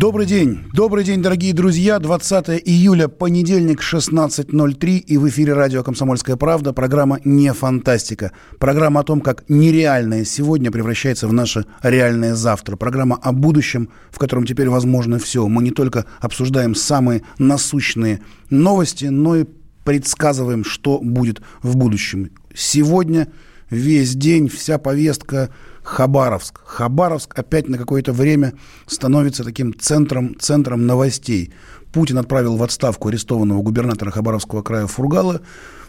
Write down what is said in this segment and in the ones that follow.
Добрый день. Добрый день, дорогие друзья. 20 июля, понедельник, 16.03. И в эфире радио «Комсомольская правда». Программа «Не фантастика». Программа о том, как нереальное сегодня превращается в наше реальное завтра. Программа о будущем, в котором теперь возможно все. Мы не только обсуждаем самые насущные новости, но и предсказываем, что будет в будущем. Сегодня весь день, вся повестка Хабаровск. Хабаровск опять на какое-то время становится таким центром, центром новостей. Путин отправил в отставку арестованного губернатора Хабаровского края Фургала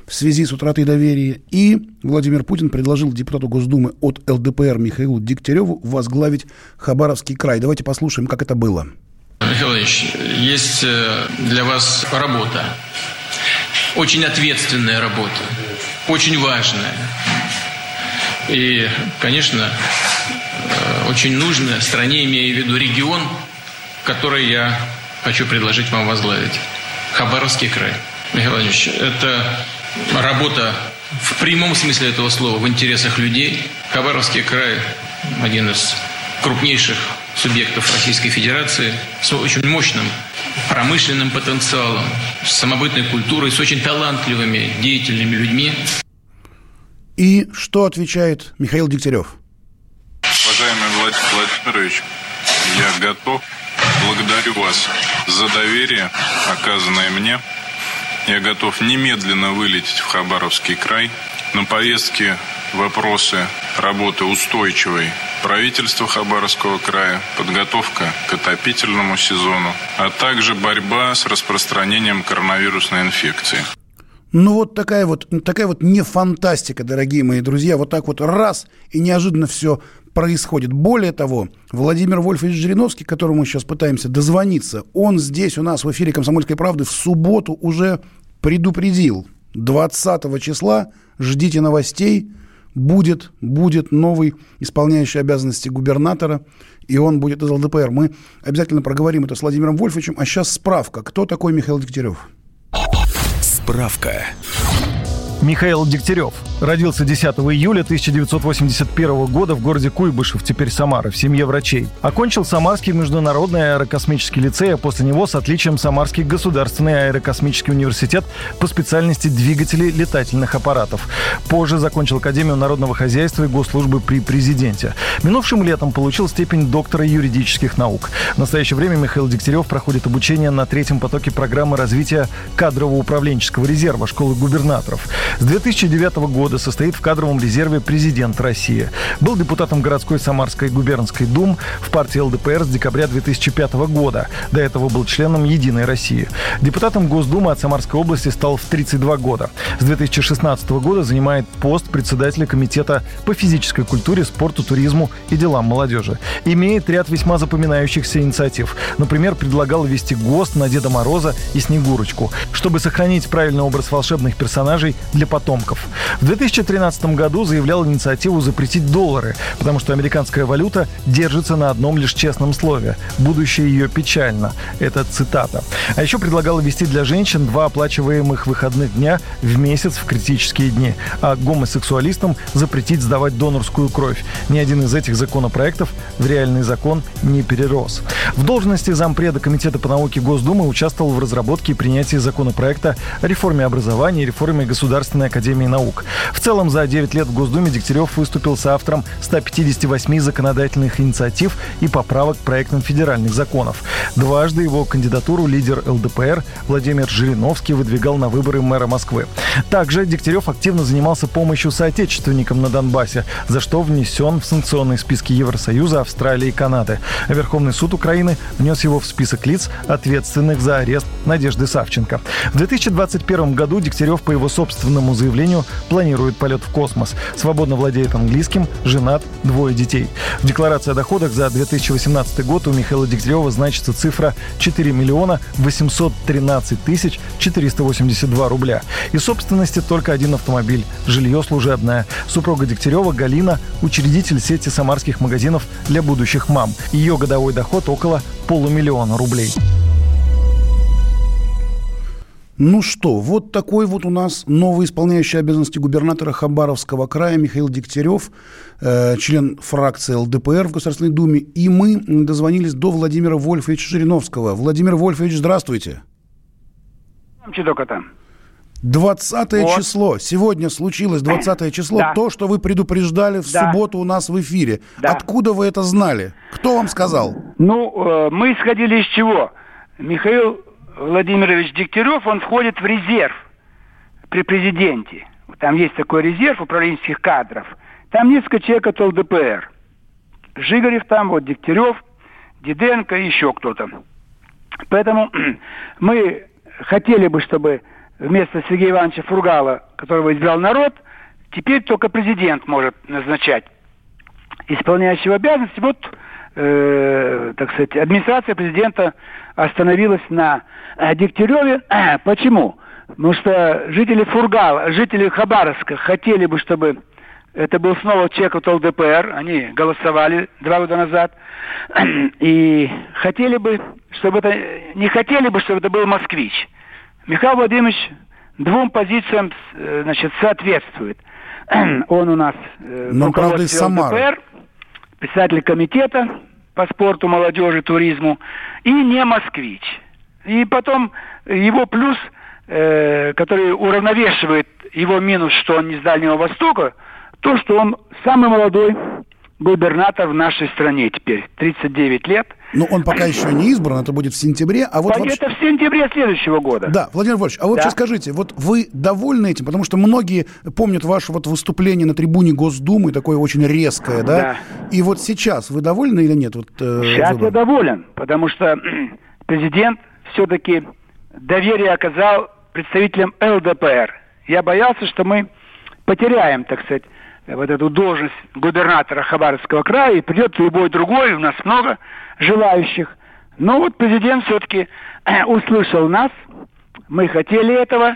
в связи с утратой доверия. И Владимир Путин предложил депутату Госдумы от ЛДПР Михаилу Дегтяреву возглавить Хабаровский край. Давайте послушаем, как это было. Михаил Ильич, есть э, для вас работа. Очень ответственная работа. Очень важная. И, конечно, э, очень нужно стране, имея в виду регион, который я хочу предложить вам возглавить. Хабаровский край. Михаил Владимирович, это работа в прямом смысле этого слова, в интересах людей. Хабаровский край – один из крупнейших субъектов Российской Федерации с очень мощным промышленным потенциалом, с самобытной культурой, с очень талантливыми, деятельными людьми. И что отвечает Михаил Дегтярев? Уважаемый Владимир Владимирович, я готов. Благодарю вас за доверие, оказанное мне. Я готов немедленно вылететь в Хабаровский край. На повестке вопросы работы устойчивой правительства Хабаровского края, подготовка к отопительному сезону, а также борьба с распространением коронавирусной инфекции. Ну вот такая вот, такая вот не фантастика, дорогие мои друзья. Вот так вот раз, и неожиданно все происходит. Более того, Владимир Вольфович Жириновский, к которому мы сейчас пытаемся дозвониться, он здесь у нас в эфире «Комсомольской правды» в субботу уже предупредил. 20 числа ждите новостей, будет, будет новый исполняющий обязанности губернатора, и он будет из ЛДПР. Мы обязательно проговорим это с Владимиром Вольфовичем. А сейчас справка. Кто такой Михаил Дегтярев? Справка. Михаил Дегтярев. Родился 10 июля 1981 года в городе Куйбышев, теперь Самара, в семье врачей. Окончил Самарский международный аэрокосмический лицей, а после него с отличием Самарский государственный аэрокосмический университет по специальности двигателей летательных аппаратов. Позже закончил Академию народного хозяйства и госслужбы при президенте. Минувшим летом получил степень доктора юридических наук. В настоящее время Михаил Дегтярев проходит обучение на третьем потоке программы развития кадрово-управленческого резерва школы губернаторов. С 2009 года состоит в кадровом резерве президент России. Был депутатом городской Самарской губернской дум в партии ЛДПР с декабря 2005 года. До этого был членом «Единой России». Депутатом Госдумы от Самарской области стал в 32 года. С 2016 года занимает пост председателя Комитета по физической культуре, спорту, туризму и делам молодежи. Имеет ряд весьма запоминающихся инициатив. Например, предлагал ввести ГОСТ на Деда Мороза и Снегурочку, чтобы сохранить правильный образ волшебных персонажей для потомков. В 2013 году заявлял инициативу запретить доллары, потому что американская валюта держится на одном лишь честном слове. Будущее ее печально. Это цитата. А еще предлагал ввести для женщин два оплачиваемых выходных дня в месяц в критические дни, а гомосексуалистам запретить сдавать донорскую кровь. Ни один из этих законопроектов в реальный закон не перерос. В должности зампреда Комитета по науке Госдумы участвовал в разработке и принятии законопроекта о реформе образования и реформе государственного Государственной Академии Наук. В целом, за 9 лет в Госдуме Дегтярев выступил с автором 158 законодательных инициатив и поправок к проектам федеральных законов. Дважды его кандидатуру лидер ЛДПР Владимир Жириновский выдвигал на выборы мэра Москвы. Также Дегтярев активно занимался помощью соотечественникам на Донбассе, за что внесен в санкционные списки Евросоюза, Австралии и Канады. Верховный суд Украины внес его в список лиц, ответственных за арест Надежды Савченко. В 2021 году Дегтярев, по его собственному заявлению, планирует полет в космос. Свободно владеет английским, женат, двое детей. В декларации о доходах за 2018 год у Михаила Дегтярева значится цифра 4 миллиона 813 тысяч 482 рубля. И собственности только один автомобиль, жилье служебное. Супруга Дегтярева Галина – учредитель сети самарских магазинов для будущих мам. Ее годовой доход около полумиллиона рублей. Ну что, вот такой вот у нас новый исполняющий обязанности губернатора Хабаровского края Михаил Дегтярев, э, член фракции ЛДПР в Государственной Думе. И мы дозвонились до Владимира Вольфовича Жириновского. Владимир Вольфович, здравствуйте. Чедока-то. 20 вот. число. Сегодня случилось 20 число. Да. То, что вы предупреждали в да. субботу у нас в эфире. Да. Откуда вы это знали? Кто вам сказал? Ну, э, мы исходили из чего? Михаил Владимирович Дегтярев, он входит в резерв при президенте. Там есть такой резерв управленческих кадров. Там несколько человек от ЛДПР. Жигарев там, вот Дегтярев, Диденко и еще кто-то. Поэтому мы хотели бы, чтобы вместо Сергея Ивановича Фургала, которого избрал народ, теперь только президент может назначать исполняющего обязанности. Вот э, так сказать, администрация президента остановилась на э, Дегтяреве. Почему? Потому что жители Фургала, жители Хабаровска хотели бы, чтобы это был снова чек от ЛДПР, они голосовали два года назад, и хотели бы, чтобы это, не хотели бы, чтобы это был москвич. Михаил Владимирович двум позициям э, значит, соответствует. Он у нас э, Но, правда, из ЛДПР, председатель комитета по спорту, молодежи, туризму, и не москвич. И потом его плюс, э, который уравновешивает его минус, что он не с Дальнего Востока, то, что он самый молодой губернатор в нашей стране теперь, 39 лет. Но он пока еще не избран, это будет в сентябре. А вот вообще... Это в сентябре следующего года. Да, Владимир Вольфович, а вы да. вообще скажите, вот вы довольны этим? Потому что многие помнят ваше вот выступление на трибуне Госдумы, такое очень резкое, да? Да. И вот сейчас вы довольны или нет? Вот, э, сейчас выбор? я доволен, потому что президент все-таки доверие оказал представителям ЛДПР. Я боялся, что мы потеряем, так сказать, вот эту должность губернатора Хабаровского края, и придет любой другой, у нас много желающих. Но вот президент все-таки услышал нас, мы хотели этого,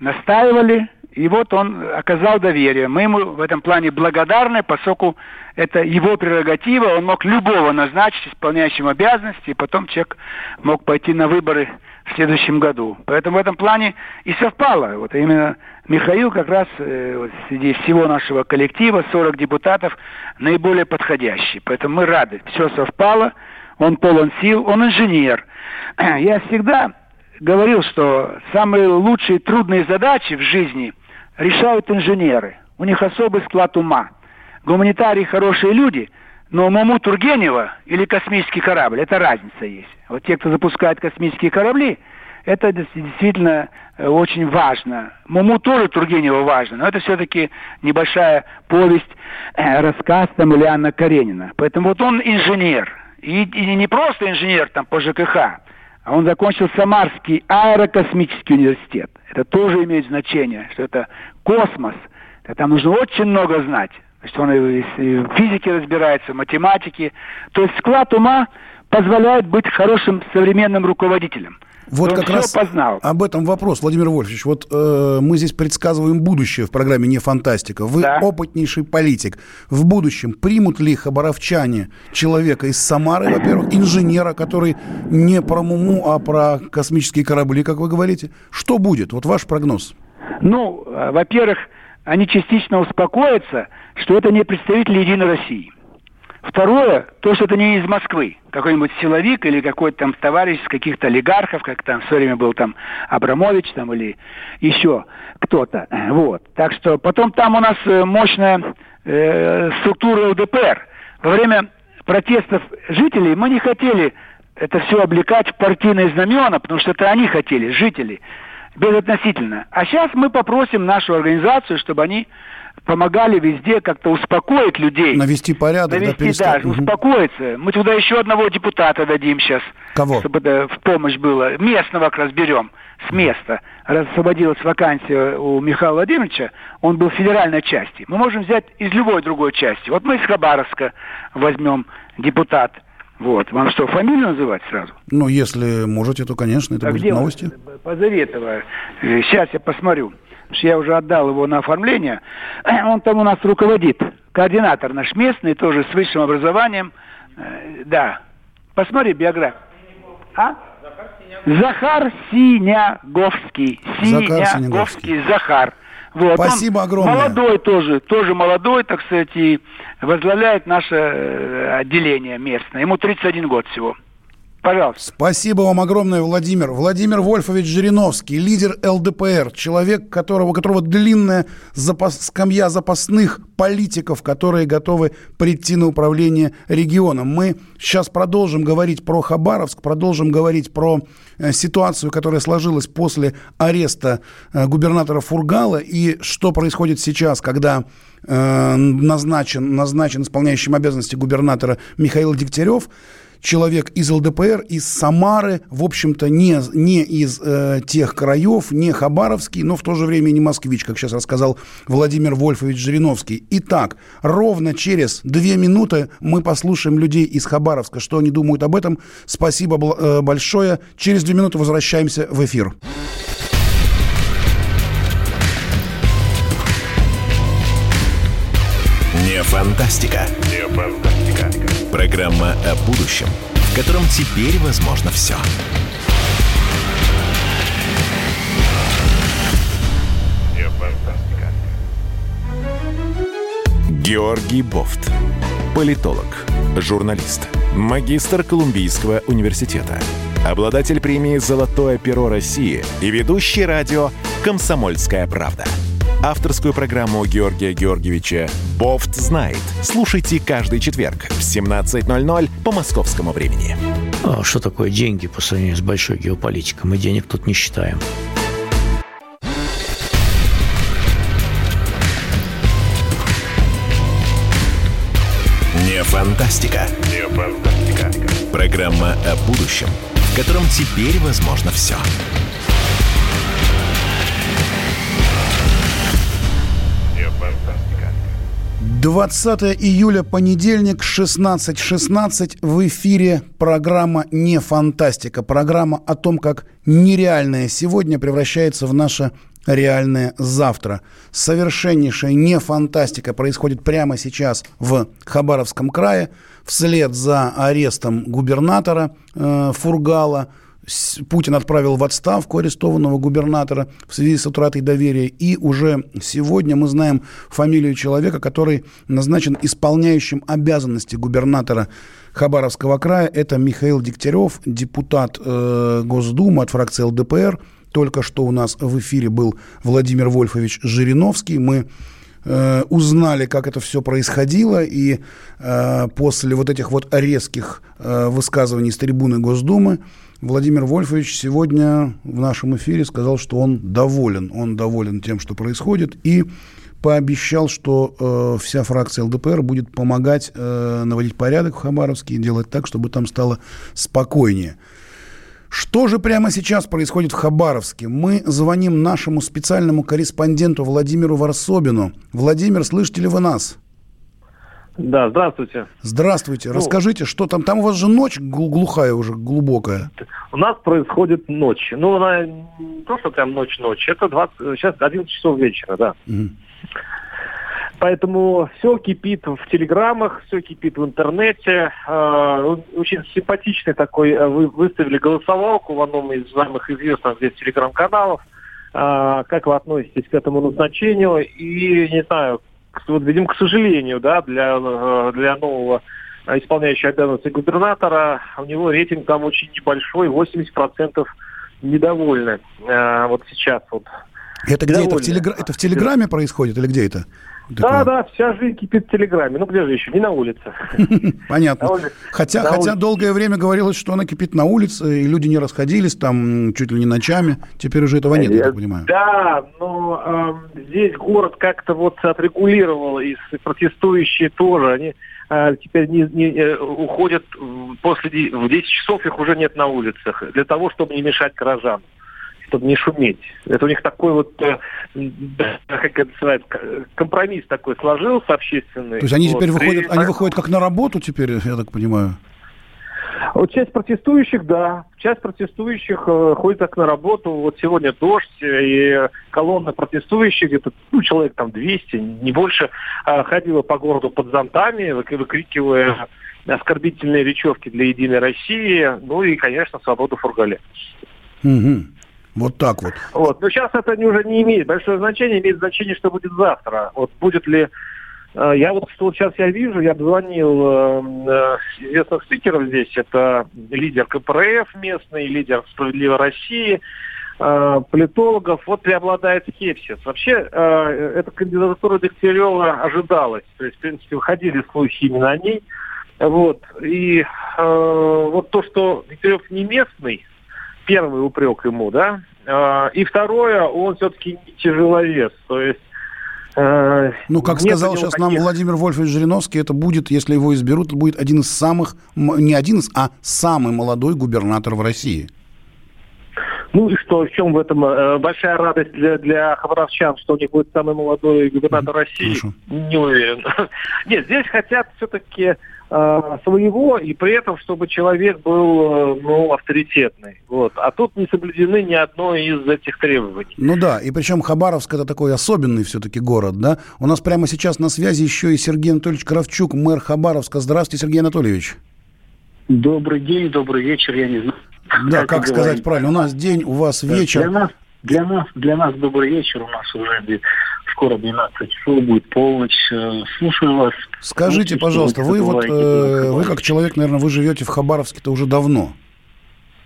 настаивали, и вот он оказал доверие. Мы ему в этом плане благодарны, поскольку это его прерогатива, он мог любого назначить исполняющим обязанности, и потом человек мог пойти на выборы в следующем году. Поэтому в этом плане и совпало. Вот именно Михаил как раз э, вот, среди всего нашего коллектива, 40 депутатов, наиболее подходящий. Поэтому мы рады. Все совпало, он полон сил, он инженер. Я всегда говорил, что самые лучшие трудные задачи в жизни решают инженеры. У них особый склад ума. Гуманитарии хорошие люди – но Маму Тургенева или космический корабль, это разница есть. Вот те, кто запускает космические корабли, это действительно э, очень важно. Муму тоже Тургенева важно, но это все-таки небольшая повесть, э, рассказ там или Анна Каренина. Поэтому вот он инженер. И, и не просто инженер там по ЖКХ, а он закончил Самарский аэрокосмический университет. Это тоже имеет значение, что это космос. Там нужно очень много знать. Значит, он и в физике разбирается, в математике. То есть склад ума позволяет быть хорошим современным руководителем. Вот как раз познал. об этом вопрос, Владимир Вольфович. Вот э, мы здесь предсказываем будущее в программе «Не фантастика». Вы да. опытнейший политик. В будущем примут ли хабаровчане человека из Самары, во-первых, инженера, который не про Муму, а про космические корабли, как вы говорите? Что будет? Вот ваш прогноз. Ну, э, во-первых, они частично успокоятся, что это не представитель Единой России. Второе, то, что это не из Москвы. Какой-нибудь силовик или какой-то там товарищ из каких-то олигархов, как там в свое время был там Абрамович там или еще кто-то. Вот. Так что потом там у нас э, мощная э, структура ЛДПР. Во время протестов жителей мы не хотели это все облекать в партийные знамена, потому что это они хотели, жители. Безотносительно. А сейчас мы попросим нашу организацию, чтобы они помогали везде как-то успокоить людей. Навести порядок, Навести, да, да угу. успокоиться. Мы туда еще одного депутата дадим сейчас. Кого? Чтобы это в помощь было. Местного как раз берем с места. Раз освободилась вакансия у Михаила Владимировича, он был в федеральной части. Мы можем взять из любой другой части. Вот мы из Хабаровска возьмем депутат. Вот. Вам что, фамилию называть сразу? Ну, если можете, то, конечно, это а будет где новости. Позаветова. Сейчас я посмотрю что я уже отдал его на оформление, он там у нас руководит, координатор наш местный, тоже с высшим образованием. Э, да. Посмотри биографию. А? Захар Синяговский. Синяговский Захар. Вот. Спасибо Он огромное. Молодой тоже, тоже молодой, так сказать, и возглавляет наше э, отделение местное. Ему 31 год всего. Пожалуйста. Спасибо вам огромное, Владимир. Владимир Вольфович Жириновский, лидер ЛДПР, человек, которого, которого длинная запас, скамья запасных политиков, которые готовы прийти на управление регионом. Мы сейчас продолжим говорить про Хабаровск, продолжим говорить про э, ситуацию, которая сложилась после ареста э, губернатора Фургала и что происходит сейчас, когда э, назначен, назначен исполняющим обязанности губернатора Михаил Дегтярев человек из ЛДПР, из Самары, в общем-то, не, не из э, тех краев, не Хабаровский, но в то же время не москвич, как сейчас рассказал Владимир Вольфович Жириновский. Итак, ровно через две минуты мы послушаем людей из Хабаровска, что они думают об этом. Спасибо э, большое. Через две минуты возвращаемся в эфир. Не фантастика. Не фантастика. Программа о будущем, в котором теперь возможно все. Георгий Бофт. Политолог, журналист, магистр Колумбийского университета, обладатель премии «Золотое перо России» и ведущий радио «Комсомольская правда» авторскую программу Георгия Георгиевича «Бофт знает». Слушайте каждый четверг в 17.00 по московскому времени. А что такое деньги по сравнению с большой геополитикой? Мы денег тут не считаем. Не фантастика. Не фантастика. Программа о будущем, в котором теперь возможно все. 20 июля, понедельник, 16.16. 16, в эфире программа «Не фантастика». Программа о том, как нереальное сегодня превращается в наше реальное завтра. Совершеннейшая не фантастика происходит прямо сейчас в Хабаровском крае. Вслед за арестом губернатора э, Фургала – Путин отправил в отставку арестованного губернатора в связи с утратой доверия. И уже сегодня мы знаем фамилию человека, который назначен исполняющим обязанности губернатора Хабаровского края. Это Михаил Дегтярев, депутат э, Госдумы от фракции ЛДПР. Только что у нас в эфире был Владимир Вольфович Жириновский. Мы э, узнали, как это все происходило, и э, после вот этих вот резких э, высказываний с трибуны Госдумы Владимир Вольфович сегодня в нашем эфире сказал, что он доволен. Он доволен тем, что происходит, и пообещал, что э, вся фракция ЛДПР будет помогать э, наводить порядок в Хабаровске и делать так, чтобы там стало спокойнее. Что же прямо сейчас происходит в Хабаровске? Мы звоним нашему специальному корреспонденту Владимиру Варсобину. Владимир, слышите ли вы нас? Да, здравствуйте. Здравствуйте. Ну, Расскажите, что там? Там у вас же ночь глухая уже, глубокая. У нас происходит ночь. Ну, она не то, что прям ночь-ночь. Это 20, сейчас 11 часов вечера, да. Угу. Поэтому все кипит в телеграммах, все кипит в интернете. Э, очень симпатичный такой, э, вы выставили голосовалку в одном из самых известных здесь телеграм-каналов. Э, как вы относитесь к этому назначению? И, не знаю, вот, видимо, к сожалению, да, для, э, для нового исполняющего обязанности губернатора, у него рейтинг там очень небольшой, 80% недовольны. Э, вот сейчас вот. Это где? Это в, телегра... это в Телеграме происходит или где это? Да, да, вся жизнь кипит в Телеграме. Ну, где же еще? Не на улице. Понятно. Хотя, хотя долгое время говорилось, что она кипит на улице, и люди не расходились там чуть ли не ночами. Теперь уже этого нет, я так понимаю. Да, но э, здесь город как-то вот отрегулировал, и протестующие тоже, они э, теперь не, не, э, уходят после в 10 часов, их уже нет на улицах, для того, чтобы не мешать горожанам чтобы не шуметь. Это у них такой вот, э, как это называется, компромисс такой сложился общественный. То есть они вот. теперь выходят, И... они выходят как на работу теперь, я так понимаю? Вот часть протестующих, да. Часть протестующих э, ходит так на работу. Вот сегодня дождь, и колонна протестующих, где-то ну, человек там 200, не больше, э, ходила по городу под зонтами, выкрикивая оскорбительные речевки для «Единой России», ну и, конечно, свободу Фургале. Угу. Вот так вот. Вот. Но сейчас это уже не имеет большое значения, имеет значение, что будет завтра. Вот будет ли э, я вот что сейчас я вижу, я обзвонил э, э, известных спикеров здесь. Это лидер КПРФ местный, лидер «Справедливой России», политологов. Вот преобладает скепсис. Вообще, эта кандидатура Дегтярева ожидалась. То есть, в принципе, выходили слухи именно о ней. Вот. И вот то, что Дегтярев не местный, первый упрек ему, да. А, и второе, он все-таки тяжеловес, то есть э, ну, как сказал сейчас таких... нам Владимир Вольфович Жириновский, это будет, если его изберут, это будет один из самых, не один из, а самый молодой губернатор в России. Ну и что, в чем в этом э, большая радость для, для хабаровчан, что у них будет самый молодой губернатор России? Хорошо. Не уверен. Нет, здесь хотят все-таки своего, и при этом, чтобы человек был, э, ну, авторитетный. Вот. А тут не соблюдены ни одно из этих требований. Ну да, и причем Хабаровск это такой особенный все-таки город, да? У нас прямо сейчас на связи еще и Сергей Анатольевич Кравчук, мэр Хабаровска. Здравствуйте, Сергей Анатольевич. Добрый день, добрый вечер, я не знаю. Да, как, как сказать говорить. правильно, у нас день, у вас вечер. Для нас, для нас, для нас добрый вечер, у нас уже скоро 12 часов будет полночь. Э, слушаю вас. Скажите, Слушайте, пожалуйста, вы вот, э, вы как человек, наверное, вы живете в Хабаровске-то уже давно.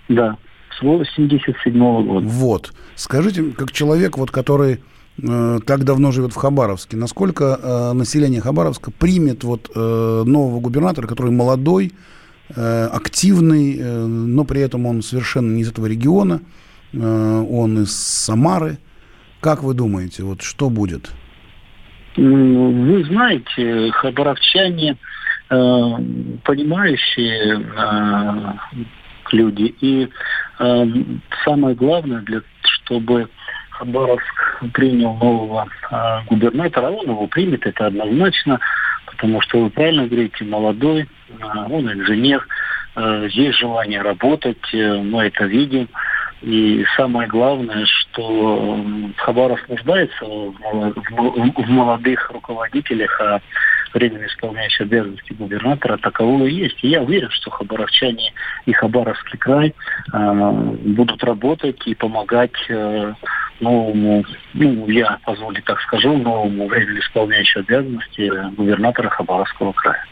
Да, с 87 -го года. Вот. Скажите, как человек, вот, который э, так давно живет в Хабаровске, насколько э, население Хабаровска примет вот э, нового губернатора, который молодой, э, активный, э, но при этом он совершенно не из этого региона, э, он из Самары, как вы думаете, вот что будет? Вы знаете, хабаровчане э, понимающие э, люди. И э, самое главное, для, чтобы Хабаровск принял нового э, губернатора, он его примет, это однозначно, потому что вы правильно говорите, молодой, э, он инженер, э, есть желание работать, э, мы это видим. И самое главное, что Хабаров нуждается в молодых руководителях, а временно исполняющий обязанности губернатора такового и есть. И я уверен, что хабаровчане и Хабаровский край э, будут работать и помогать э, новому, ну, я позволю так скажу, новому временно исполняющему обязанности губернатора Хабаровского края.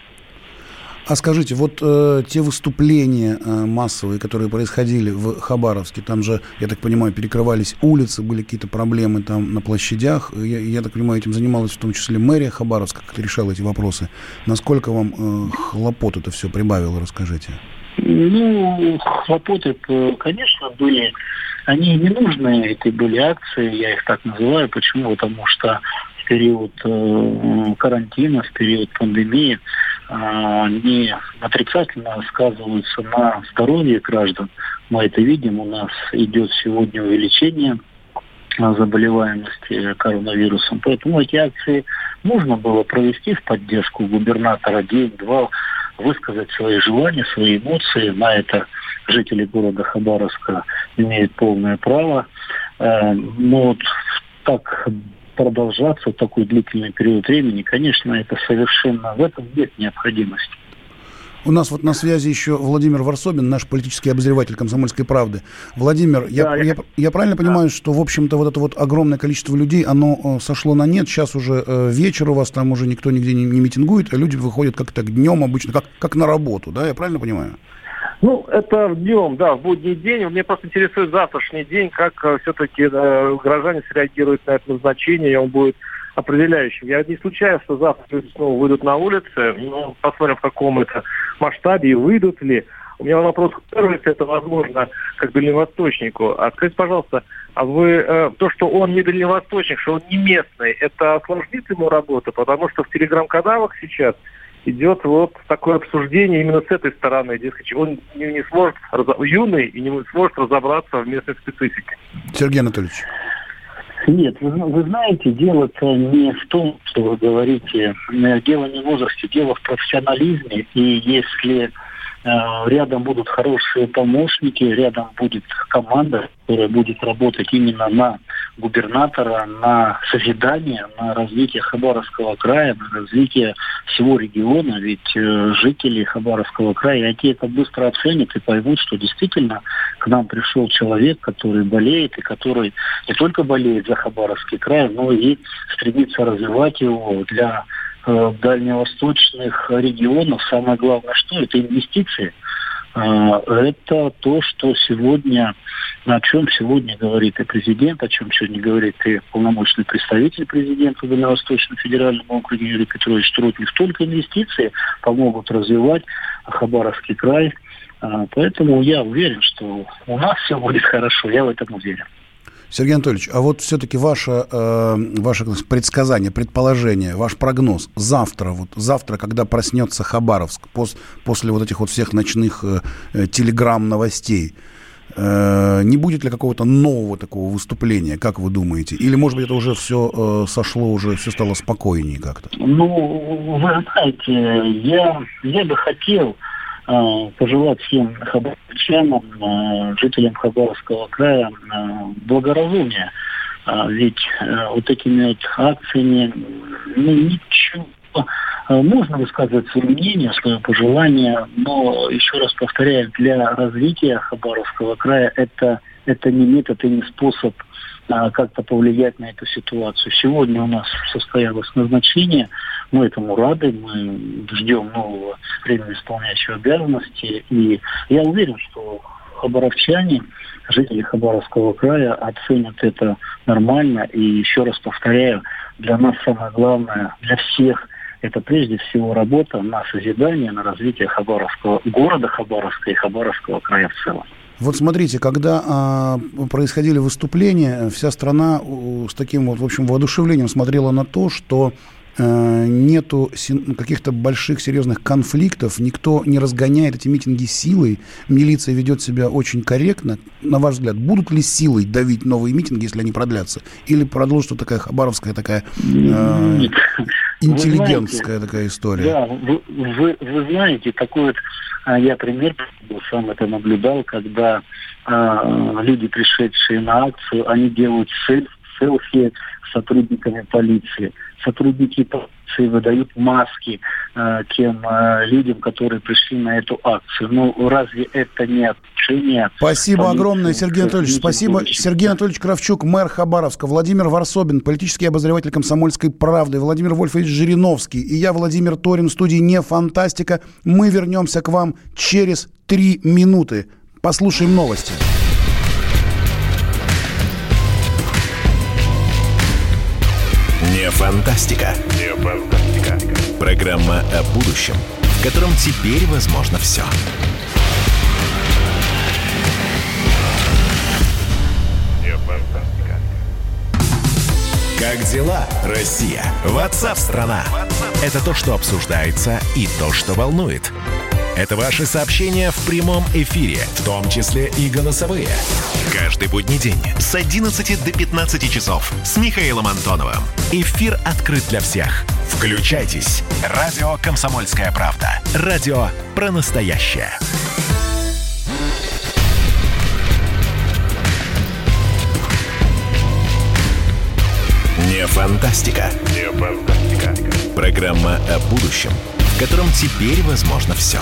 А скажите, вот э, те выступления э, массовые, которые происходили в Хабаровске, там же, я так понимаю, перекрывались улицы, были какие-то проблемы там на площадях. Я, я так понимаю, этим занималась в том числе мэрия Хабаровска, как решала эти вопросы. Насколько вам э, хлопот это все прибавило, расскажите? Ну, хлопоты, конечно, были. Они ненужные, эти были акции, я их так называю. Почему? Потому что в период э, карантина, в период пандемии не отрицательно сказываются на здоровье граждан. Мы это видим, у нас идет сегодня увеличение заболеваемости коронавирусом. Поэтому эти акции можно было провести в поддержку губернатора день-два, высказать свои желания, свои эмоции. На это жители города Хабаровска имеют полное право. Э, но вот так продолжаться такой длительный период времени, конечно, это совершенно в этом нет необходимости. У нас вот на связи еще Владимир Варсобин, наш политический обозреватель «Комсомольской правды». Владимир, я, я, я правильно да. понимаю, что, в общем-то, вот это вот огромное количество людей, оно э, сошло на нет, сейчас уже э, вечер у вас, там уже никто нигде не, не митингует, а люди выходят как-то днем обычно, как, как на работу, да, я правильно понимаю? Ну, это днем, да, в будний день. Мне просто интересует завтрашний день, как э, все-таки э, горожане среагируют на это назначение, он будет определяющим. Я не случайно, что завтра люди снова выйдут на улицы, ну, посмотрим, в каком это масштабе и выйдут ли. У меня вопрос первый, если это возможно, как дальневосточнику. А скажите, пожалуйста, а вы э, то, что он не дальневосточник, что он не местный, это осложнит ему работу? Потому что в телеграм-каналах сейчас идет вот такое обсуждение именно с этой стороны. Дескать, он не, не сможет, юный и не сможет разобраться в местной специфике. Сергей Анатольевич. Нет, вы, вы знаете, дело-то не в том, что вы говорите, дело не в возрасте, дело в профессионализме. И если Э, рядом будут хорошие помощники, рядом будет команда, которая будет работать именно на губернатора, на созидание, на развитие Хабаровского края, на развитие всего региона. Ведь э, жители Хабаровского края, они это быстро оценят и поймут, что действительно к нам пришел человек, который болеет и который не только болеет за Хабаровский край, но и стремится развивать его для Э, дальневосточных регионов самое главное что? Это инвестиции. Э, это то, что сегодня, о чем сегодня говорит и президент, о чем сегодня говорит и полномочный представитель президента в Дальневосточном федеральном округе Юрий Петрович Трутнев. Только инвестиции помогут развивать Хабаровский край. Э, поэтому я уверен, что у нас все будет хорошо. Я в этом уверен. Сергей Анатольевич, а вот все-таки ваше, э, ваше предсказание, предположение, ваш прогноз завтра, вот завтра, когда проснется Хабаровск пос, после вот этих вот всех ночных э, э, телеграмм-новостей, э, не будет ли какого-то нового такого выступления, как вы думаете? Или, может быть, это уже все э, сошло, уже все стало спокойнее как-то? Ну, вы знаете, я, я бы хотел, Э, пожелать всем хабаровчанам, э, жителям Хабаровского края э, благоразумия. Ведь вот этими вот акциями ну, ничего можно высказывать свое мнение, свое пожелание, но еще раз повторяю, для развития Хабаровского края это, это не метод и не способ а, как-то повлиять на эту ситуацию. Сегодня у нас состоялось назначение, мы этому рады, мы ждем нового временно исполняющего обязанности, и я уверен, что хабаровчане, жители Хабаровского края оценят это нормально, и еще раз повторяю, для нас самое главное, для всех это прежде всего работа на созидание, на развитие Хабаровского города Хабаровска и Хабаровского края в целом. Вот смотрите, когда а, происходили выступления, вся страна с таким вот, в общем, воодушевлением смотрела на то, что а, нету каких-то больших серьезных конфликтов, никто не разгоняет эти митинги силой, милиция ведет себя очень корректно. На ваш взгляд, будут ли силой давить новые митинги, если они продлятся? Или продолжится такая хабаровская такая э, интеллигентская знаете, такая история? Да, вы, вы, вы знаете, такой вот а я пример сам это наблюдал, когда э, люди, пришедшие на акцию, они делают селфи с сотрудниками полиции. Сотрудники полиции выдают маски э, тем э, людям, которые пришли на эту акцию. Ну, разве это не отношение? Спасибо полиции, огромное, Сергей Анатольевич. Спасибо. Будущего. Сергей Анатольевич Кравчук, мэр Хабаровска, Владимир Варсобин, политический обозреватель комсомольской правды, Владимир Вольфович Жириновский и я, Владимир Торин, в студии «Не фантастика». Мы вернемся к вам через три минуты. Послушаем новости. Не фантастика. Не фантастика. Программа о будущем, в котором теперь возможно все. Не фантастика. Как дела, Россия? Ватсап-страна! Это то, что обсуждается и то, что волнует. Это ваши сообщения в прямом эфире, в том числе и голосовые. Каждый будний день с 11 до 15 часов с Михаилом Антоновым. Эфир открыт для всех. Включайтесь. Радио «Комсомольская правда». Радио про настоящее. Не фантастика. Не фантастика. Программа о будущем – котором теперь возможно все.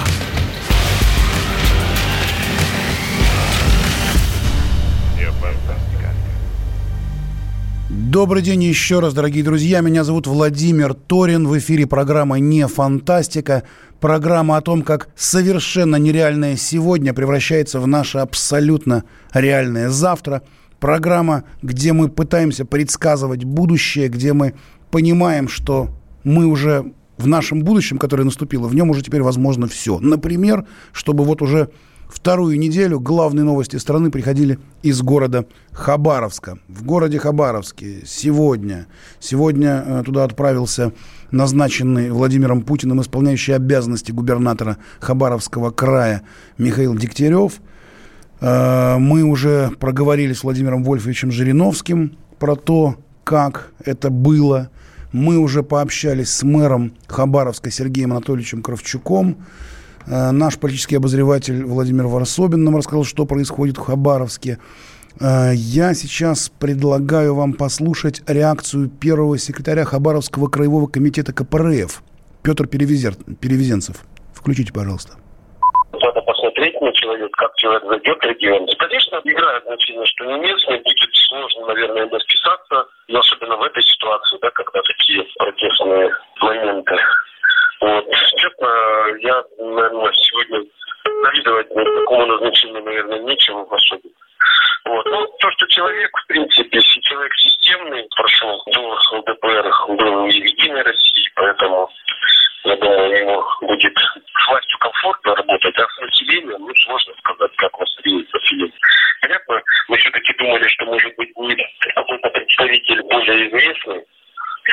Добрый день еще раз, дорогие друзья. Меня зовут Владимир Торин. В эфире программа «Не фантастика». Программа о том, как совершенно нереальное сегодня превращается в наше абсолютно реальное завтра. Программа, где мы пытаемся предсказывать будущее, где мы понимаем, что мы уже в нашем будущем, которое наступило, в нем уже теперь возможно все. Например, чтобы вот уже вторую неделю главные новости страны приходили из города Хабаровска. В городе Хабаровске сегодня, сегодня э, туда отправился назначенный Владимиром Путиным исполняющий обязанности губернатора Хабаровского края Михаил Дегтярев. Э, мы уже проговорили с Владимиром Вольфовичем Жириновским про то, как это было. Мы уже пообщались с мэром Хабаровска Сергеем Анатольевичем Кравчуком. Э, наш политический обозреватель Владимир Варсобин нам рассказал, что происходит в Хабаровске. Э, я сейчас предлагаю вам послушать реакцию первого секретаря Хабаровского краевого комитета КПРФ Петр Перевезер, Перевезенцев. Включите, пожалуйста. Надо посмотреть на человека, как человек зайдет в регион. Конечно, играет значение, что не местный, будет сложно, наверное, расписаться, но особенно в этой ситуации, такие протестные моменты. Вот. Честно, я, наверное, сегодня завидовать такому назначению, наверное, нечего особенно. Вот. Ну, то, что человек, в принципе, если человек системный, прошел до ЛДПР, был и в Единой России, поэтому, я думаю, ему будет с властью комфортно работать, а с населением, ну, сложно сказать, как воспримет население. Понятно, мы все-таки думали, что, может быть, не какой-то представитель более известный,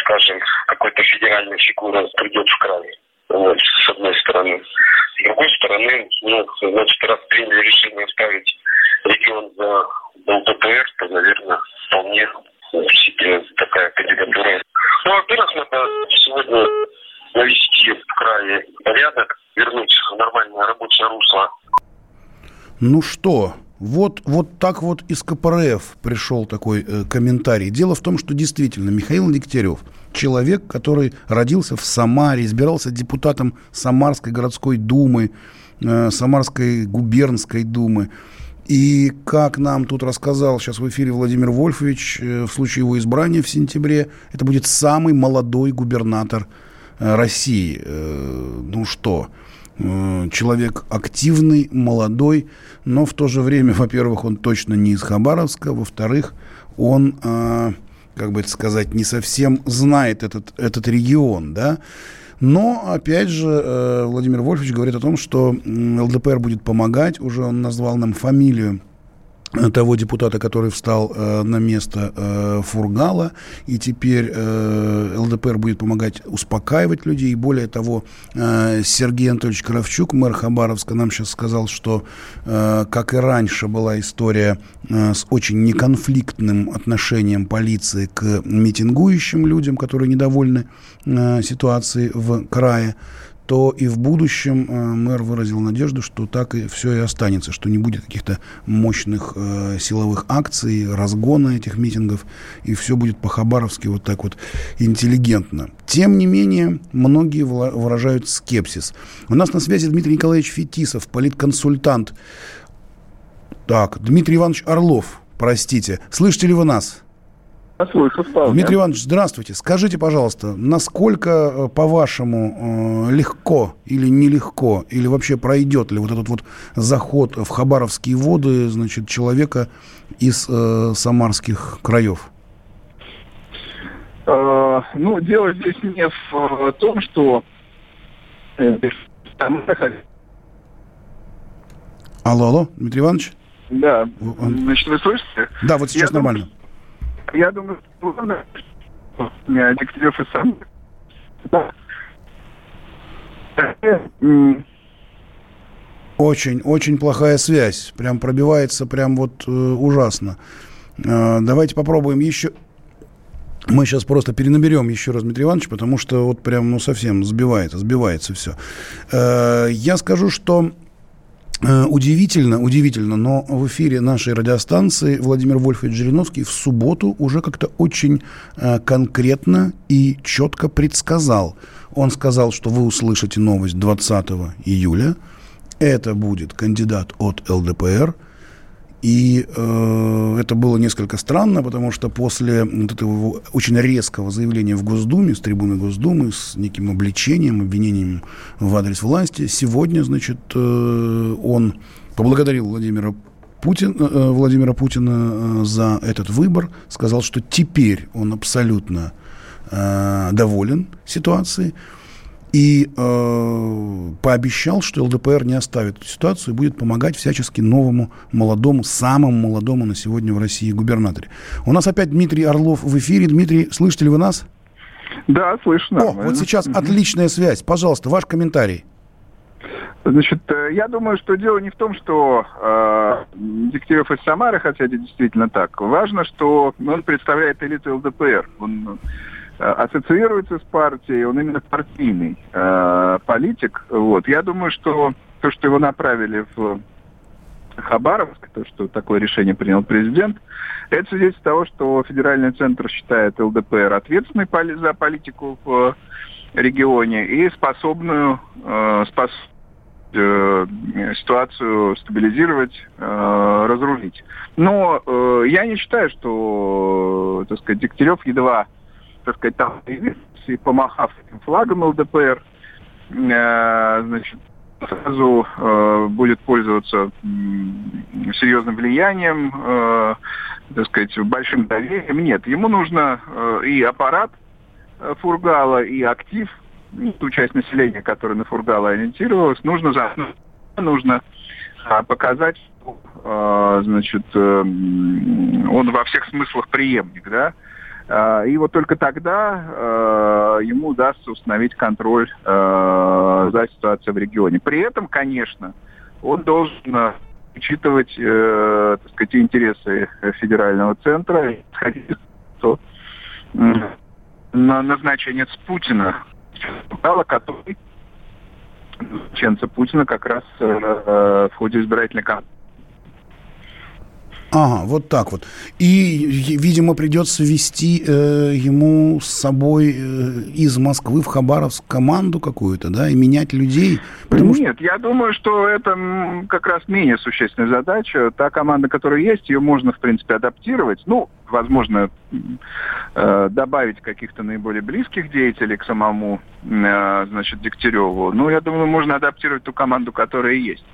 скажем, какой-то федеральной фигуры придет в край. Вот, с одной стороны. С другой стороны, ну, значит, раз приняли решение ставить регион за ЛДПР, то, наверное, вполне себе такая кандидатура. Ну, во-первых, надо сегодня навести в крае порядок, вернуть нормальное рабочее русло. Ну что, вот, вот так вот из КПРФ пришел такой э, комментарий. Дело в том, что действительно Михаил Дегтярев, человек, который родился в Самаре, избирался депутатом Самарской городской думы, э, Самарской губернской думы. И как нам тут рассказал сейчас в эфире Владимир Вольфович, э, в случае его избрания в сентябре, это будет самый молодой губернатор э, России. Э, ну что, человек активный, молодой, но в то же время, во-первых, он точно не из Хабаровска, во-вторых, он, э, как бы это сказать, не совсем знает этот, этот регион, да. Но, опять же, э, Владимир Вольфович говорит о том, что ЛДПР будет помогать, уже он назвал нам фамилию того депутата, который встал э, на место э, Фургала, и теперь э, ЛДПР будет помогать успокаивать людей. И более того, э, Сергей Анатольевич Кравчук, мэр Хабаровска, нам сейчас сказал, что, э, как и раньше была история э, с очень неконфликтным отношением полиции к митингующим людям, которые недовольны э, ситуацией в крае, то и в будущем э, мэр выразил надежду, что так и все и останется, что не будет каких-то мощных э, силовых акций, разгона этих митингов, и все будет по-хабаровски вот так вот интеллигентно. Тем не менее, многие выражают скепсис. У нас на связи Дмитрий Николаевич Фетисов, политконсультант. Так, Дмитрий Иванович Орлов, простите. Слышите ли вы нас? Слышу вполне. Дмитрий Иванович, здравствуйте. Скажите, пожалуйста, насколько, э, по-вашему, э, легко или нелегко, или вообще пройдет ли вот этот вот заход в Хабаровские воды, значит, человека из э, самарских краев? Э, ну, дело здесь не в том, что... Алло, алло, Дмитрий Иванович? Да, значит, вы слышите? Да, вот сейчас Я нормально. Думаю, я думаю, главное, меня Дегтярев и сам. Да. Очень, очень плохая связь. Прям пробивается прям вот э, ужасно. Э, давайте попробуем еще. Мы сейчас просто перенаберем еще раз Дмитрий Иванович, потому что вот прям, ну, совсем сбивается, сбивается все. Э, я скажу, что Э, удивительно, удивительно, но в эфире нашей радиостанции Владимир Вольфович Жириновский в субботу уже как-то очень э, конкретно и четко предсказал. Он сказал, что вы услышите новость 20 июля. Это будет кандидат от ЛДПР – и э, это было несколько странно, потому что после вот этого очень резкого заявления в Госдуме, с трибуны Госдумы, с неким обличением, обвинением в адрес власти, сегодня, значит, э, он поблагодарил Владимира Путин, э, Владимира Путина э, за этот выбор, сказал, что теперь он абсолютно э, доволен ситуацией и э, пообещал, что ЛДПР не оставит эту ситуацию и будет помогать всячески новому, молодому, самому молодому на сегодня в России губернаторе. У нас опять Дмитрий Орлов в эфире. Дмитрий, слышите ли вы нас? Да, слышно. О, вот сейчас отличная связь. Пожалуйста, ваш комментарий. Значит, э, я думаю, что дело не в том, что э, Дегтярев из Самары, хотя это действительно так. Важно, что он представляет элиту ЛДПР. Он ассоциируется с партией, он именно партийный э, политик. Вот. Я думаю, что то, что его направили в Хабаровск, то, что такое решение принял президент, это свидетельство того, что федеральный центр считает ЛДПР ответственной за политику в регионе и способную, э, спос, э, ситуацию стабилизировать, э, разрулить. Но э, я не считаю, что, так сказать, Дегтярев едва, так сказать, там и помахав этим флагом ЛДПР, э, значит, сразу э, будет пользоваться э, серьезным влиянием, э, так сказать, большим доверием. Нет, ему нужно э, и аппарат э, Фургала, и актив, и ту часть населения, которая на Фургала ориентировалась, нужно, за, нужно э, показать, что, э, значит, э, он во всех смыслах преемник, да, и вот только тогда э, ему удастся установить контроль э, за ситуацией в регионе. При этом, конечно, он должен э, учитывать, так сказать, интересы федерального центра исходить из на назначение с Путина, который назначенца Путина как раз в ходе избирательной кампании Ага, вот так вот. И, видимо, придется вести э, ему с собой э, из Москвы в Хабаровск команду какую-то, да, и менять людей. Нет, что... я думаю, что это как раз менее существенная задача. Та команда, которая есть, ее можно, в принципе, адаптировать. Ну, возможно, э, добавить каких-то наиболее близких деятелей к самому, э, значит, Дегтяреву. Ну, я думаю, можно адаптировать ту команду, которая есть.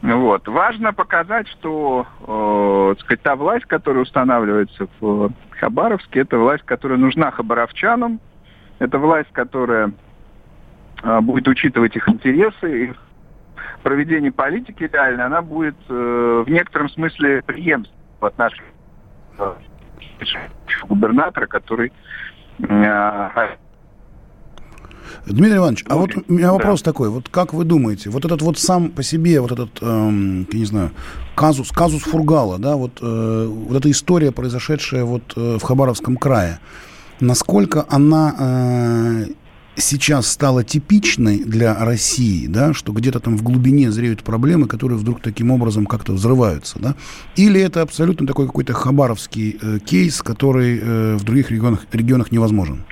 Вот. Важно показать, что э, сказать, та власть, которая устанавливается в Хабаровске, это власть, которая нужна хабаровчанам, это власть, которая э, будет учитывать их интересы, их проведение политики реально, она будет э, в некотором смысле преемственна в отношении э, губернатора, который э, Дмитрий Иванович, а вот у меня вопрос да. такой. Вот как вы думаете, вот этот вот сам по себе, вот этот, эм, я не знаю, казус, казус Фургала, да, вот, э, вот эта история, произошедшая вот э, в Хабаровском крае, насколько она э, сейчас стала типичной для России, да, что где-то там в глубине зреют проблемы, которые вдруг таким образом как-то взрываются, да? Или это абсолютно такой какой-то хабаровский э, кейс, который э, в других регионах, регионах невозможен?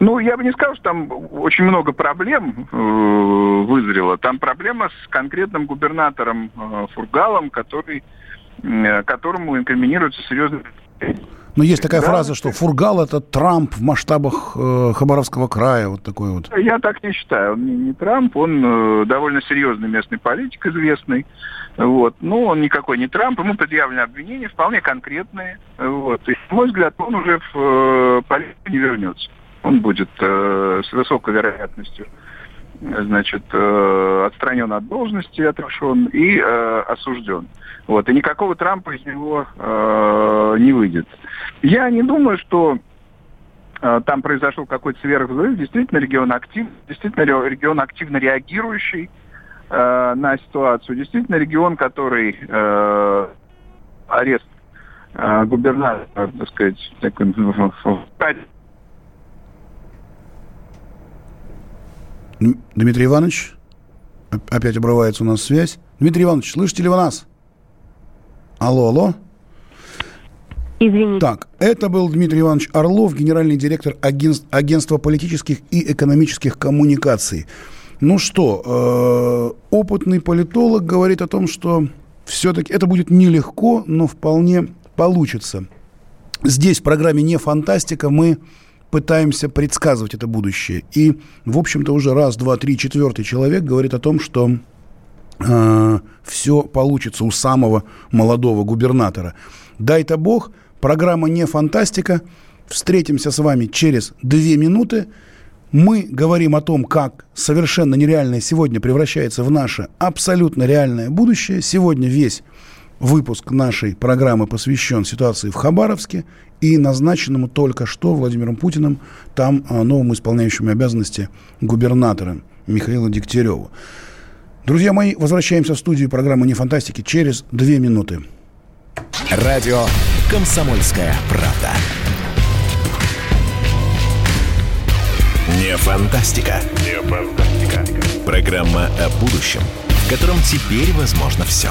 Ну, я бы не сказал, что там очень много проблем э, вызрело. Там проблема с конкретным губернатором э, Фургалом, который, э, которому инкриминируется серьезный но есть такая да. фраза, что Фургал это Трамп в масштабах э, Хабаровского края, вот такой вот. Я так не считаю. Он не, не Трамп, он э, довольно серьезный местный политик, известный. Вот. Но он никакой не Трамп, ему предъявлены обвинения вполне конкретные. Вот. И, на мой взгляд, он уже в э, политику не вернется он будет э, с высокой вероятностью значит, э, отстранен от должности, отрешен и э, осужден. Вот. И никакого Трампа из него э, не выйдет. Я не думаю, что э, там произошел какой-то сверхвзрыв. Действительно, регион актив, действительно регион активно реагирующий э, на ситуацию. Действительно, регион, который э, арест э, губернатора, так сказать, так, Дмитрий Иванович? Опять обрывается у нас связь. Дмитрий Иванович, слышите ли вы нас? Алло, алло. Извините. Так, это был Дмитрий Иванович Орлов, генеральный директор агентств, агентства политических и экономических коммуникаций. Ну что, э, опытный политолог говорит о том, что все-таки это будет нелегко, но вполне получится. Здесь в программе «Не фантастика» мы пытаемся предсказывать это будущее. И, в общем-то, уже раз, два, три, четвертый человек говорит о том, что э, все получится у самого молодого губернатора. Дай-то бог, программа не фантастика. Встретимся с вами через две минуты. Мы говорим о том, как совершенно нереальное сегодня превращается в наше абсолютно реальное будущее. Сегодня весь выпуск нашей программы посвящен ситуации в Хабаровске и назначенному только что Владимиром Путиным там а, новому исполняющему обязанности губернатора Михаилу Дегтяреву. Друзья мои, возвращаемся в студию программы «Не фантастики» через две минуты. Радио «Комсомольская правда». Не фантастика. Не фантастика. Программа о будущем, в котором теперь возможно все.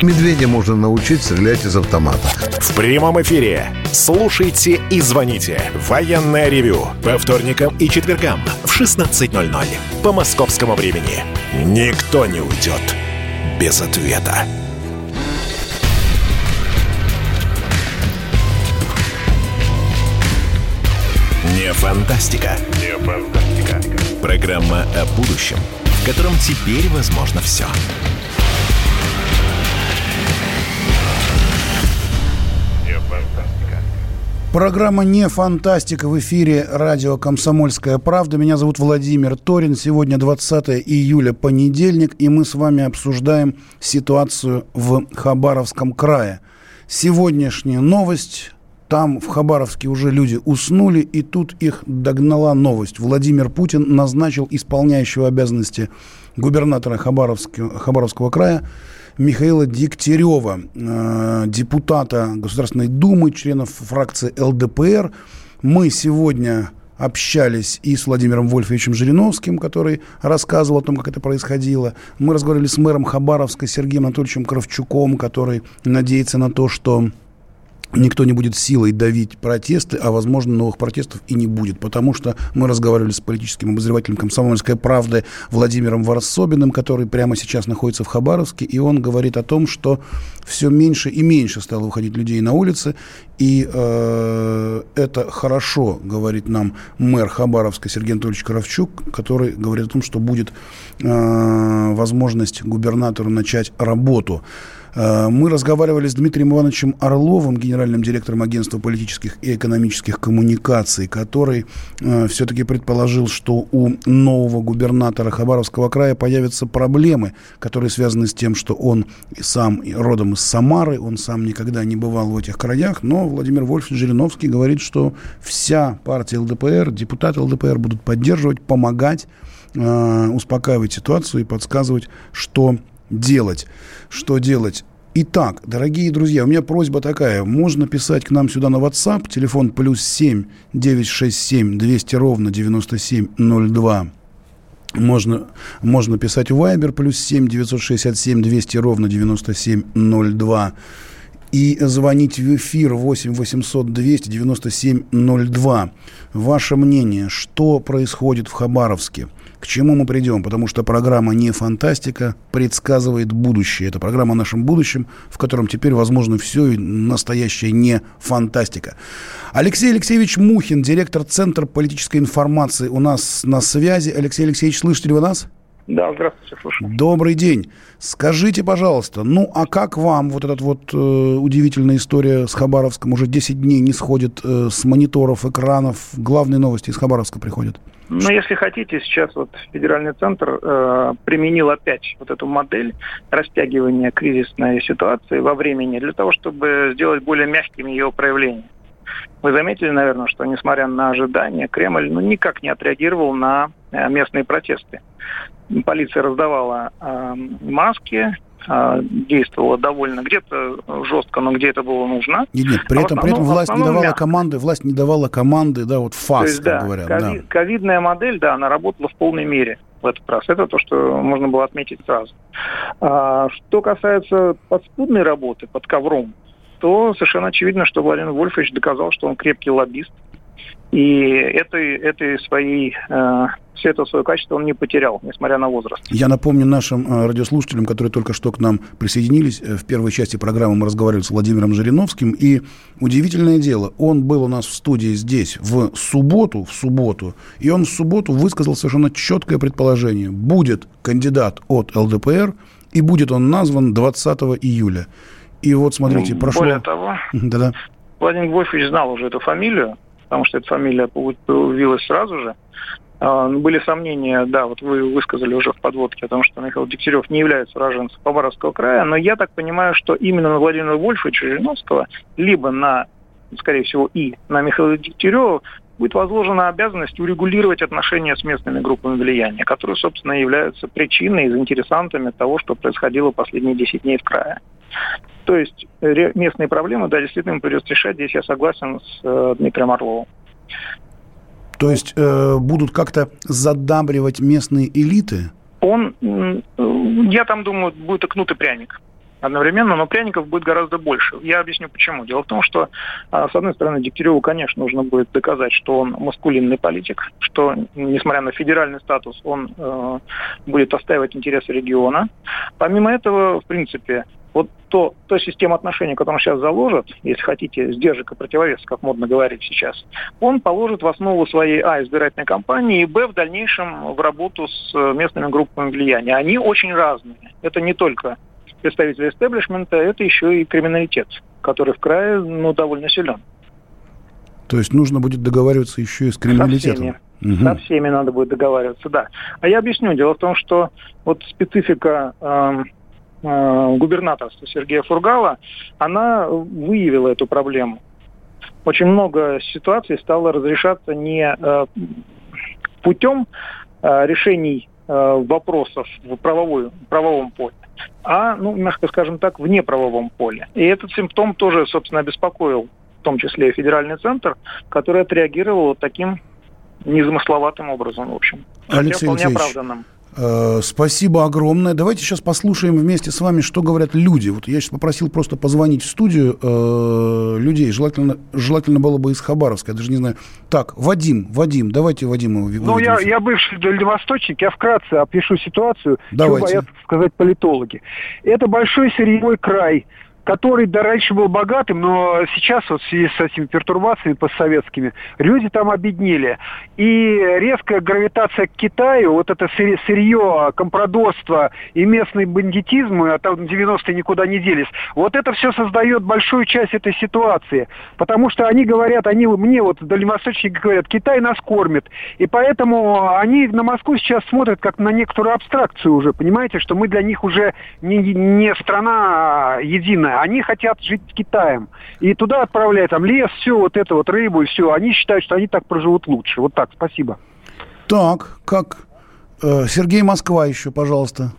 Медведя можно научить стрелять из автомата. В прямом эфире. Слушайте и звоните. Военное ревю. По вторникам и четвергам в 16.00. По московскому времени. Никто не уйдет без ответа. Не фантастика. Не фантастика. Программа о будущем, в котором теперь возможно все. Программа «Не фантастика» в эфире радио «Комсомольская правда». Меня зовут Владимир Торин. Сегодня 20 июля, понедельник, и мы с вами обсуждаем ситуацию в Хабаровском крае. Сегодняшняя новость. Там, в Хабаровске, уже люди уснули, и тут их догнала новость. Владимир Путин назначил исполняющего обязанности губернатора Хабаровского, края Михаила Дегтярева, э, депутата Государственной Думы, членов фракции ЛДПР. Мы сегодня общались и с Владимиром Вольфовичем Жириновским, который рассказывал о том, как это происходило. Мы разговаривали с мэром Хабаровска Сергеем Анатольевичем Кравчуком, который надеется на то, что никто не будет силой давить протесты, а, возможно, новых протестов и не будет, потому что мы разговаривали с политическим обозревателем «Комсомольской правды» Владимиром Варсобиным, который прямо сейчас находится в Хабаровске, и он говорит о том, что все меньше и меньше стало выходить людей на улицы, и э, это хорошо, говорит нам мэр Хабаровска Сергей Анатольевич Кравчук, который говорит о том, что будет э, возможность губернатору начать работу. Э, мы разговаривали с Дмитрием Ивановичем Орловым, генеральным директором агентства политических и экономических коммуникаций, который э, все-таки предположил, что у нового губернатора Хабаровского края появятся проблемы, которые связаны с тем, что он сам родом из Самары, он сам никогда не бывал в этих краях, но Владимир Вольф Жириновский говорит, что вся партия ЛДПР, депутаты ЛДПР будут поддерживать, помогать, э, успокаивать ситуацию и подсказывать, что делать. Что делать? Итак, дорогие друзья, у меня просьба такая. Можно писать к нам сюда на WhatsApp. Телефон плюс 7 967 200 ровно 9702. Можно, можно писать в Viber плюс 7 967 200 ровно 9702 и звонить в эфир 8 800 297 02. Ваше мнение, что происходит в Хабаровске? К чему мы придем? Потому что программа «Не фантастика» предсказывает будущее. Это программа о нашем будущем, в котором теперь возможно все и настоящая не фантастика. Алексей Алексеевич Мухин, директор Центра политической информации, у нас на связи. Алексей Алексеевич, слышите ли вы нас? Да, здравствуйте, слушаю. Добрый день. Скажите, пожалуйста, ну а как вам вот эта вот э, удивительная история с Хабаровском? Уже 10 дней не сходит э, с мониторов, экранов. Главные новости из Хабаровска приходят. Ну, если хотите, сейчас вот федеральный центр э, применил опять вот эту модель растягивания кризисной ситуации во времени для того, чтобы сделать более мягкими ее проявления. Вы заметили, наверное, что несмотря на ожидания, Кремль ну, никак не отреагировал на э, местные протесты. Полиция раздавала э, маски, э, действовала довольно где-то жестко, но где это было нужно. Нет, нет при, а этом, при этом власть не давала мягко. команды, власть не давала команды, да, вот фас, есть, как да, говорят. Ковид, да. Ковидная модель, да, она работала в полной мере. в этот раз. Это то, что можно было отметить сразу. А, что касается подспудной работы под ковром, то совершенно очевидно, что Владимир Вольфович доказал, что он крепкий лоббист. И этой, этой своей, э, все это свое качество он не потерял, несмотря на возраст. Я напомню нашим э, радиослушателям, которые только что к нам присоединились, э, в первой части программы мы разговаривали с Владимиром Жириновским, и удивительное дело, он был у нас в студии здесь в субботу, в субботу, и он в субботу высказал совершенно четкое предположение. Будет кандидат от ЛДПР, и будет он назван 20 июля. И вот, смотрите, прошло... Более того, Да-да. Владимир Вольфович знал уже эту фамилию, потому что эта фамилия появилась сразу же. А, ну, Были сомнения, да, вот вы высказали уже в подводке о том, что Михаил Дегтярев не является уроженцем Хабаровского края, но я так понимаю, что именно на Владимира Вольфовича Жириновского, либо на, скорее всего, и на Михаила Дегтярева будет возложена обязанность урегулировать отношения с местными группами влияния, которые, собственно, являются причиной и заинтересантами того, что происходило последние 10 дней в крае. То есть местные проблемы, да, действительно им придется решать. Здесь я согласен с э, Дмитрием Орловым. То есть э, будут как-то задабривать местные элиты? Он, я там думаю, будет и кнут и пряник одновременно, но пряников будет гораздо больше. Я объясню почему. Дело в том, что, а, с одной стороны, Дегтяреву, конечно, нужно будет доказать, что он маскулинный политик, что, несмотря на федеральный статус, он э, будет отстаивать интересы региона. Помимо этого, в принципе, вот то, та система отношений, которую он сейчас заложит, если хотите, сдержек и противовес, как модно говорить сейчас, он положит в основу своей, а, избирательной кампании, и, б, в дальнейшем в работу с э, местными группами влияния. Они очень разные. Это не только представители истеблишмента, это еще и криминалитет, который в крае ну, довольно силен. То есть нужно будет договариваться еще и с криминалитетом? Со всеми. Со всеми надо будет договариваться, да. А я объясню. Дело в том, что вот специфика э, губернаторства Сергея Фургала, она выявила эту проблему. Очень много ситуаций стало разрешаться не э, путем э, решений э, вопросов в правовой, правовом поле, а, ну, мягко скажем так, в неправовом поле. И этот симптом тоже, собственно, обеспокоил в том числе и федеральный центр, который отреагировал вот таким незамысловатым образом, в общем. Хотя Алексей вполне Алексеевич, оправданным. Э, Спасибо огромное. Давайте сейчас послушаем вместе с вами, что говорят люди. Вот я сейчас попросил просто позвонить в студию э, людей. Желательно, желательно было бы из Хабаровска. Я даже не знаю. Так, Вадим, Вадим, давайте Вадима Ну, я, я бывший дальневосточник, я вкратце опишу ситуацию, Давайте. чего боятся сказать политологи. Это большой сырьевой край, который да, раньше был богатым, но сейчас вот в связи с этими пертурбациями постсоветскими, люди там обеднели. И резкая гравитация к Китаю, вот это сырье, компрадорство и местный бандитизм, а там 90-е никуда не делись, вот это все создает большую часть этой ситуации. Потому что они говорят, они мне вот дальневосточники говорят, Китай нас кормит. И поэтому они на Москву сейчас смотрят как на некоторую абстракцию уже, понимаете, что мы для них уже не, не страна единая, они хотят жить с Китаем. И туда отправляют там лес, все вот это вот, рыбу и все. Они считают, что они так проживут лучше. Вот так, спасибо. Так, как? Э, Сергей Москва еще, пожалуйста.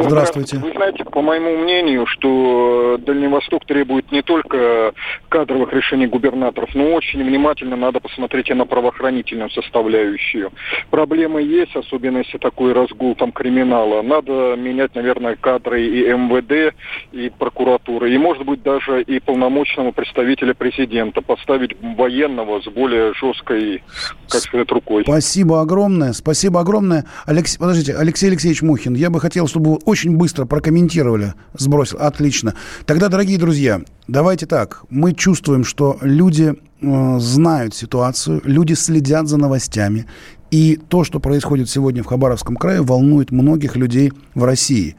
Здравствуйте. Вы знаете, по моему мнению, что Дальний Восток требует не только кадровых решений губернаторов, но очень внимательно надо посмотреть и на правоохранительную составляющую. Проблемы есть, особенно если такой разгул там криминала. Надо менять, наверное, кадры и МВД, и прокуратуры, и, может быть, даже и полномочного представителя президента поставить военного с более жесткой, как сказать, рукой. Спасибо огромное, спасибо огромное. Алекс... Подождите, Алексей Алексеевич Мухин, я бы хотел, чтобы очень быстро прокомментировали. Сбросил. Отлично. Тогда, дорогие друзья, давайте так. Мы чувствуем, что люди э, знают ситуацию, люди следят за новостями. И то, что происходит сегодня в Хабаровском крае, волнует многих людей в России.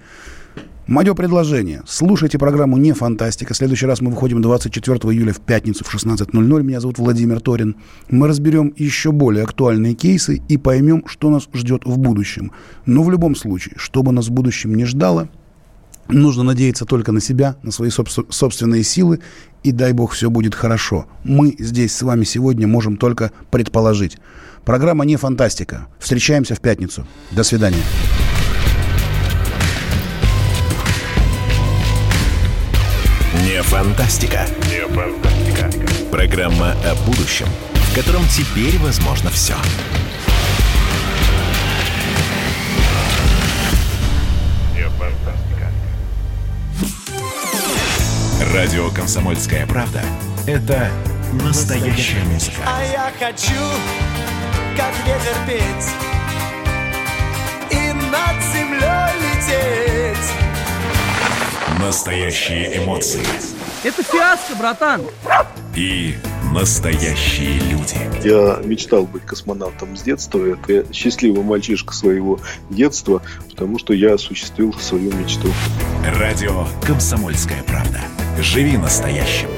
Мое предложение. Слушайте программу «Не фантастика». В следующий раз мы выходим 24 июля в пятницу в 16.00. Меня зовут Владимир Торин. Мы разберем еще более актуальные кейсы и поймем, что нас ждет в будущем. Но в любом случае, что бы нас в будущем не ждало, нужно надеяться только на себя, на свои собс- собственные силы, и дай бог все будет хорошо. Мы здесь с вами сегодня можем только предположить. Программа «Не фантастика». Встречаемся в пятницу. До свидания. Фантастика. Фантастика. Программа о будущем, в котором теперь возможно все. Радио «Комсомольская правда» — это настоящая музыка. А я хочу, как ветер петь, и над землей лететь. Настоящие эмоции. Это фиаско, братан. И настоящие люди. Я мечтал быть космонавтом с детства. Это я счастливый мальчишка своего детства, потому что я осуществил свою мечту. Радио «Комсомольская правда». Живи настоящим.